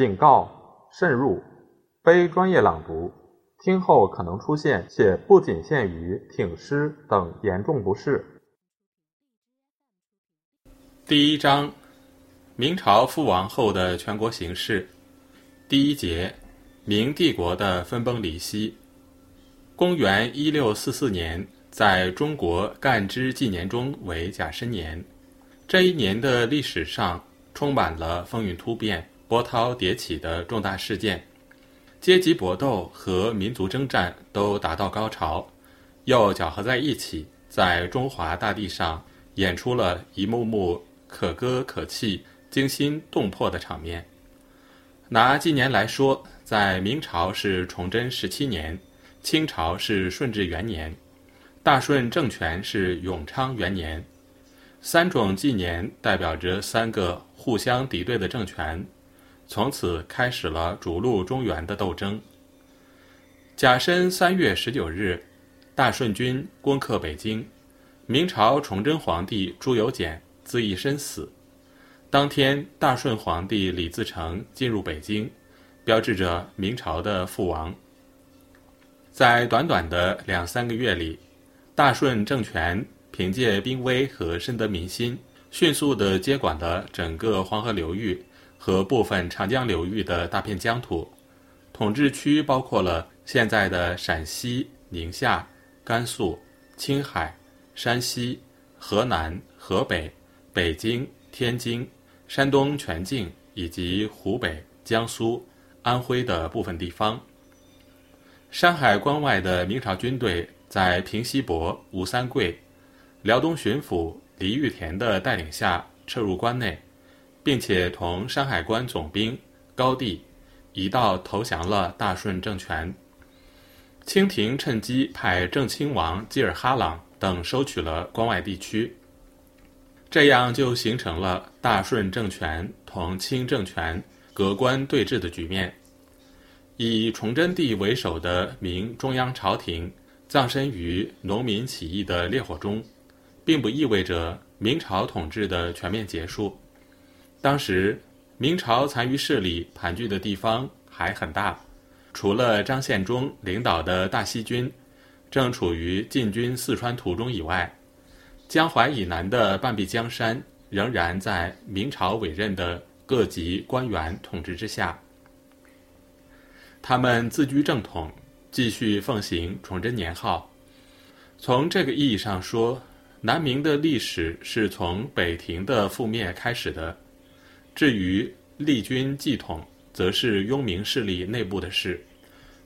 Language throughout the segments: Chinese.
警告：慎入，非专业朗读，听后可能出现且不仅限于挺尸等严重不适。第一章：明朝覆亡后的全国形势。第一节：明帝国的分崩离析。公元一六四四年，在中国干支纪年中为甲申年。这一年的历史上充满了风云突变、波涛迭起的重大事件，阶级搏斗和民族征战都达到高潮，又搅合在一起，在中华大地上演出了一幕幕可歌可泣、惊心动魄的场面。拿纪年来说，在明朝是崇祯十七年。清朝是顺治元年，大顺政权是永昌元年，三种纪年代表着三个互相敌对的政权，从此开始了逐鹿中原的斗争。甲申三月十九日，大顺军攻克北京，明朝崇祯皇帝朱由检自缢身死。当天，大顺皇帝李自成进入北京，标志着明朝的覆亡。在短短的两三个月里，大顺政权凭借兵威和深得民心，迅速地接管了整个黄河流域和部分长江流域的大片疆土。统治区包括了现在的陕西、宁夏、甘肃、青海、山西、河南、河北、北京、天津、山东全境以及湖北、江苏、安徽的部分地方。山海关外的明朝军队在平西伯、吴三桂、辽东巡抚黎玉田的带领下撤入关内，并且同山海关总兵高帝一道投降了大顺政权。清廷趁机派正亲王济尔哈朗等收取了关外地区，这样就形成了大顺政权同清政权隔关对峙的局面。以崇祯帝为首的明中央朝廷葬身于农民起义的烈火中，并不意味着明朝统治的全面结束。当时，明朝残余势力盘踞的地方还很大，除了张献忠领导的大西军正处于进军四川途中以外，江淮以南的半壁江山仍然在明朝委任的各级官员统治之下。他们自居正统，继续奉行崇祯年号。从这个意义上说，南明的历史是从北庭的覆灭开始的。至于立军继统，则是雍明势力内部的事。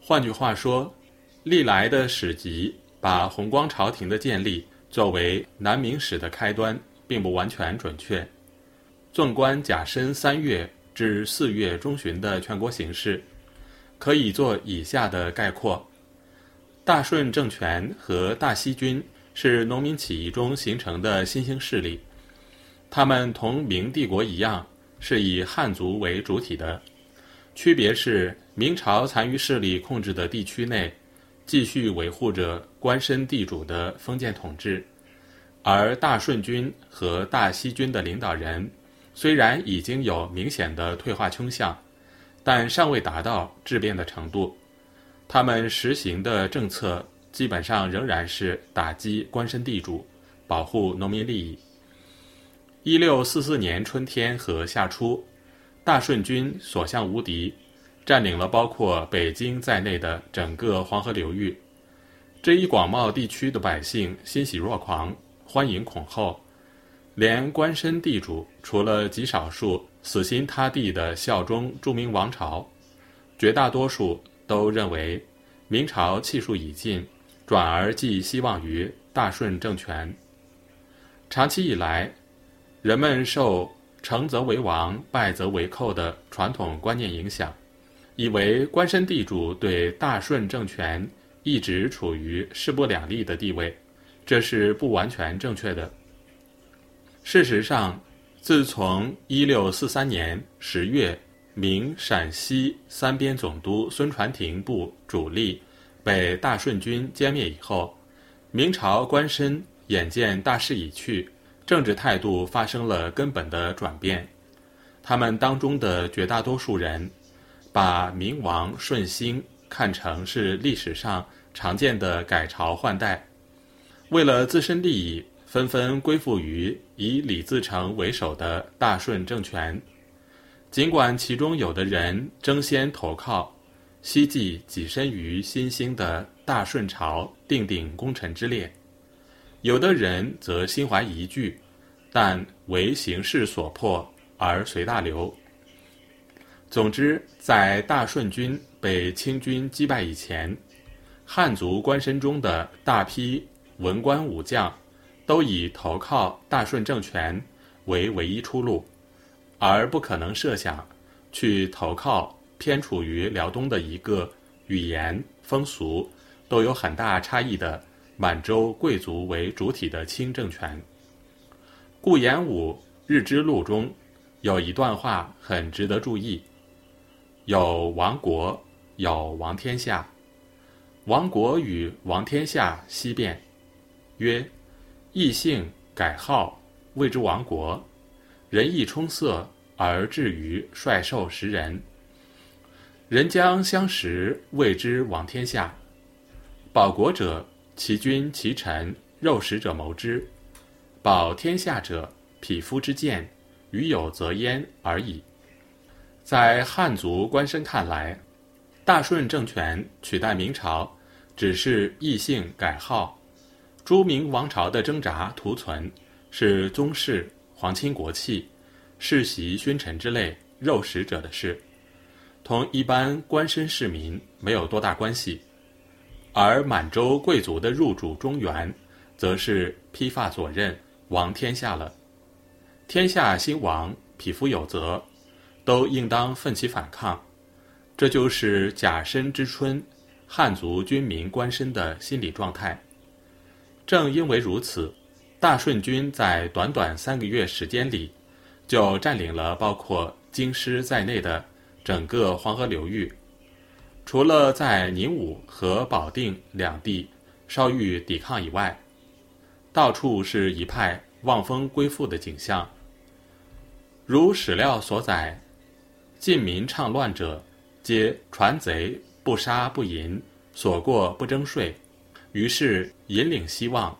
换句话说，历来的史籍把弘光朝廷的建立作为南明史的开端，并不完全准确。纵观甲申三月至四月中旬的全国形势。可以做以下的概括：大顺政权和大西军是农民起义中形成的新兴势力，他们同明帝国一样是以汉族为主体的，区别是明朝残余势力控制的地区内继续维护着官绅地主的封建统治，而大顺军和大西军的领导人虽然已经有明显的退化倾向。但尚未达到质变的程度，他们实行的政策基本上仍然是打击官绅地主，保护农民利益。一六四四年春天和夏初，大顺军所向无敌，占领了包括北京在内的整个黄河流域。这一广袤地区的百姓欣喜若狂，欢迎恐后，连官绅地主除了极少数。死心塌地的效忠著名王朝，绝大多数都认为明朝气数已尽，转而寄希望于大顺政权。长期以来，人们受“成则为王，败则为寇”的传统观念影响，以为官绅地主对大顺政权一直处于势不两立的地位，这是不完全正确的。事实上，自从一六四三年十月，明陕西三边总督孙传庭部主力被大顺军歼灭以后，明朝官绅眼见大势已去，政治态度发生了根本的转变。他们当中的绝大多数人，把明王顺兴看成是历史上常见的改朝换代，为了自身利益，纷纷归附于以李自成为首的大顺政权。尽管其中有的人争先投靠，希冀跻身于新兴的大顺朝定鼎功臣之列，有的人则心怀疑惧，但为形势所迫而随大流。总之，在大顺军被清军击败以前，汉族官绅中的大批文官武将，都以投靠大顺政权为唯一出路。而不可能设想，去投靠偏处于辽东的一个语言风俗都有很大差异的满洲贵族为主体的清政权。顾炎武《日之录》中有一段话很值得注意：“有亡国，有亡天下。亡国与亡天下西变，曰：异姓改号，谓之亡国。”人意充塞而至于率兽食人，人将相食，谓之亡天下。保国者，其君其臣，肉食者谋之；保天下者，匹夫之见，与有则焉而已。在汉族官绅看来，大顺政权取代明朝，只是异姓改号；朱明王朝的挣扎图存，是宗室。皇亲国戚、世袭勋臣之类肉食者的事，同一般官绅市民没有多大关系；而满洲贵族的入主中原，则是披发左衽，亡天下了。天下兴亡，匹夫有责，都应当奋起反抗。这就是甲申之春，汉族军民官绅的心理状态。正因为如此。大顺军在短短三个月时间里，就占领了包括京师在内的整个黄河流域。除了在宁武和保定两地稍遇抵抗以外，到处是一派望风归附的景象。如史料所载，晋民倡乱者，皆传贼不杀不淫，所过不征税，于是引领希望。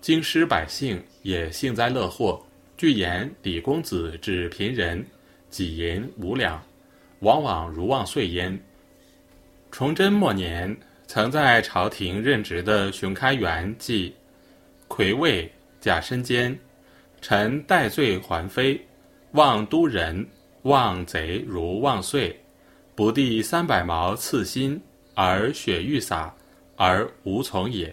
京师百姓也幸灾乐祸，据言李公子指贫人，几银五两，往往如望岁焉。崇祯末年，曾在朝廷任职的熊开元即，魁卫甲申间，臣戴罪还非，望都人，望贼如望岁，不第三百毛刺心，而血欲洒，而无从也。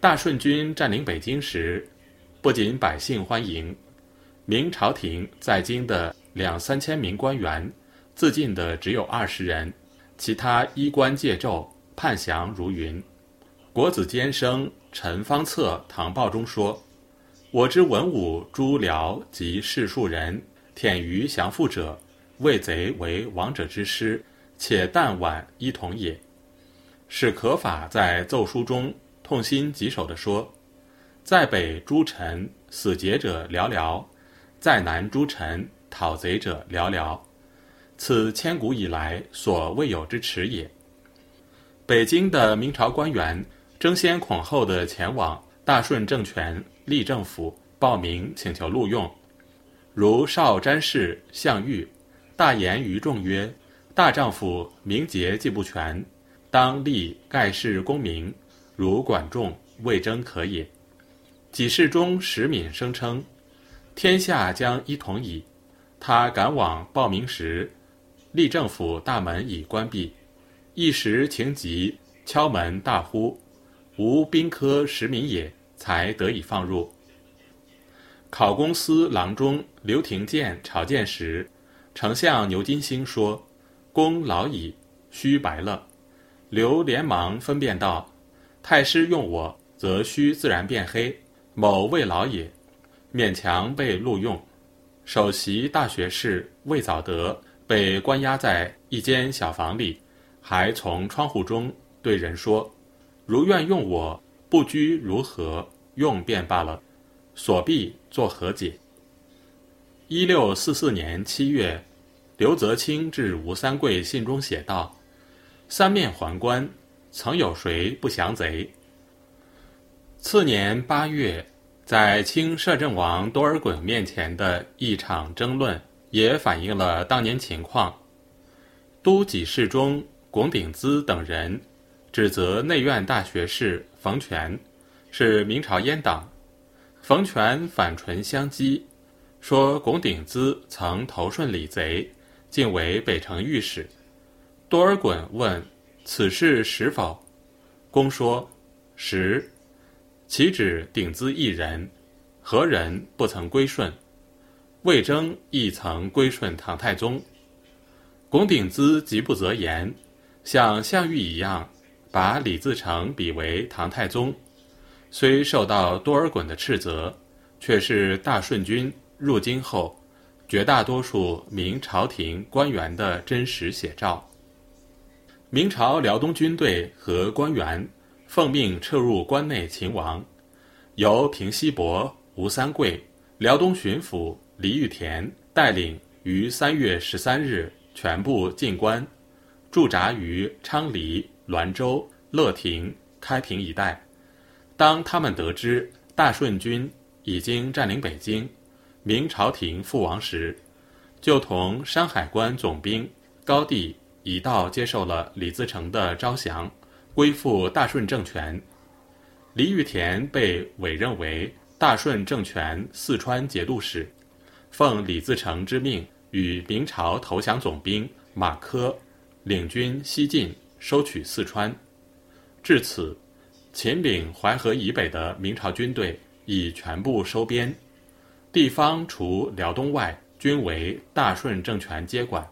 大顺军占领北京时，不仅百姓欢迎，明朝廷在京的两三千名官员，自尽的只有二十人，其他衣冠戒胄，判降如云。国子监生陈方策唐报中说：“我之文武诸僚及士庶人，忝于降附者，畏贼为王者之师，且旦晚一同也。”史可法在奏书中。痛心疾首地说：“在北诸臣死劫者寥寥，在南诸臣讨贼者寥寥，此千古以来所未有之耻也。”北京的明朝官员争先恐后的前往大顺政权立政府报名请求录用，如少詹事项羽，大言于众曰：“大丈夫名节既不全，当立盖世功名。”如管仲魏征可也。几世中石敏声称，天下将一统矣。他赶往报名时，立政府大门已关闭，一时情急，敲门大呼：“吾兵科实名也！”才得以放入。考功司郎中刘廷健朝见时，丞相牛金星说：“公老矣，须白了。”刘连忙分辨道。太师用我，则须自然变黑。某未老也，勉强被录用。首席大学士魏藻德被关押在一间小房里，还从窗户中对人说：“如愿用我，不拘如何，用便罢了。所必作何解？”一六四四年七月，刘泽清致吴三桂信中写道：“三面环关，曾有谁不降贼？”次年八月，在清摄政王多尔衮面前的一场争论，也反映了当年情况。都给事中龚鼎孳等人指责内院大学士冯全是明朝阉党，冯全反唇相讥。说龚鼎孳曾投顺李贼，竟为北城御史。多尔衮问：“此事实否？”公说：“实。”其指鼎孳一人，何人不曾归顺？魏征亦曾归顺唐太宗。龚鼎孳极不择言，像项羽一样，把李自成比为唐太宗。虽受到多尔衮的斥责，却是大顺军。入京后，绝大多数明朝廷官员的真实写照。明朝辽东军队和官员奉命撤入关内秦王，由平西伯、吴三桂、辽东巡抚李玉田带领，于三月十三日全部进关，驻扎于昌黎、滦州、乐亭、开平一带。当他们得知大顺军已经占领北京，明朝廷覆亡时，就同山海关总兵高第一道接受了李自成的招降，归附大顺政权。李玉田被委任为大顺政权四川节度使，奉李自成之命，与明朝投降总兵马科领军西进，收取四川。至此，秦岭淮河以北的明朝军队已全部收编。地方除辽东外，均为大顺政权接管。